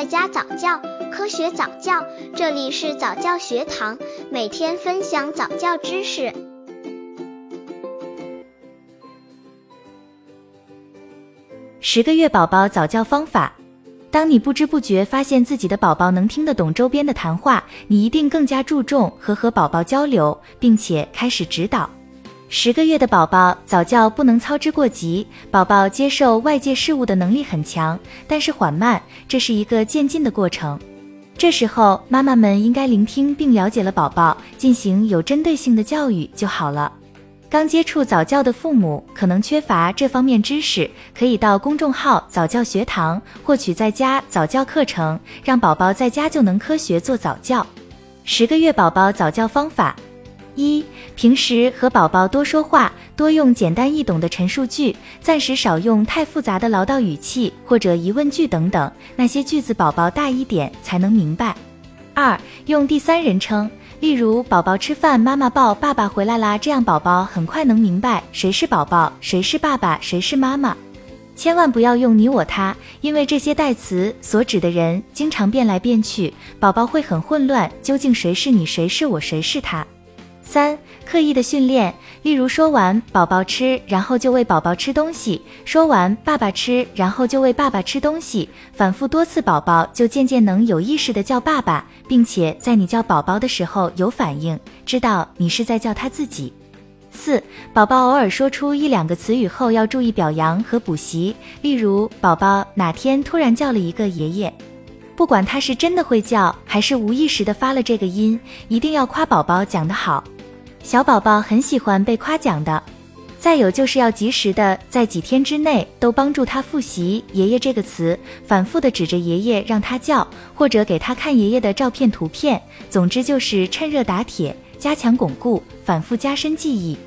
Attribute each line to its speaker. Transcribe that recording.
Speaker 1: 在家早教，科学早教，这里是早教学堂，每天分享早教知识。
Speaker 2: 十个月宝宝早教方法。当你不知不觉发现自己的宝宝能听得懂周边的谈话，你一定更加注重和和宝宝交流，并且开始指导。十个月的宝宝早教不能操之过急，宝宝接受外界事物的能力很强，但是缓慢，这是一个渐进的过程。这时候，妈妈们应该聆听并了解了宝宝，进行有针对性的教育就好了。刚接触早教的父母可能缺乏这方面知识，可以到公众号早教学堂获取在家早教课程，让宝宝在家就能科学做早教。十个月宝宝早教方法：一、平时和宝宝多说话，多用简单易懂的陈述句，暂时少用太复杂的唠叨语气或者疑问句等等，那些句子宝宝大一点才能明白。二、用第三人称。例如，宝宝吃饭，妈妈抱；爸爸回来啦，这样宝宝很快能明白谁是宝宝，谁是爸爸，谁是妈妈。千万不要用你我他，因为这些代词所指的人经常变来变去，宝宝会很混乱，究竟谁是你，谁是我，谁是他？三、刻意的训练，例如说完宝宝吃，然后就喂宝宝吃东西；说完爸爸吃，然后就喂爸爸吃东西，反复多次，宝宝就渐渐能有意识的叫爸爸，并且在你叫宝宝的时候有反应，知道你是在叫他自己。四、宝宝偶尔说出一两个词语后，要注意表扬和补习，例如宝宝哪天突然叫了一个爷爷。不管他是真的会叫，还是无意识的发了这个音，一定要夸宝宝讲得好。小宝宝很喜欢被夸奖的。再有就是要及时的在几天之内都帮助他复习“爷爷”这个词，反复的指着爷爷让他叫，或者给他看爷爷的照片图片。总之就是趁热打铁，加强巩固，反复加深记忆。